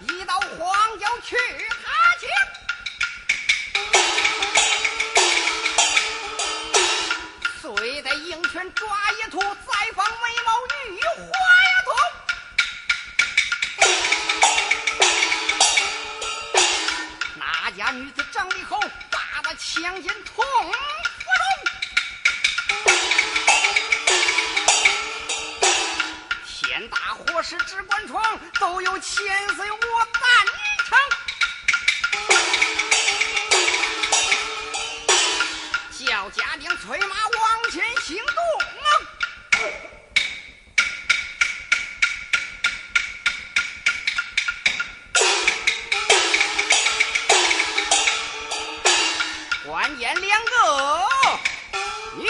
一道黄油去他欠。虽在鹰犬抓一兔，再放美貌女花呀童。那家女子长得好，把的枪尖痛。只管闯，都有千岁我赞成。叫家丁催马往前行动。关键两个，你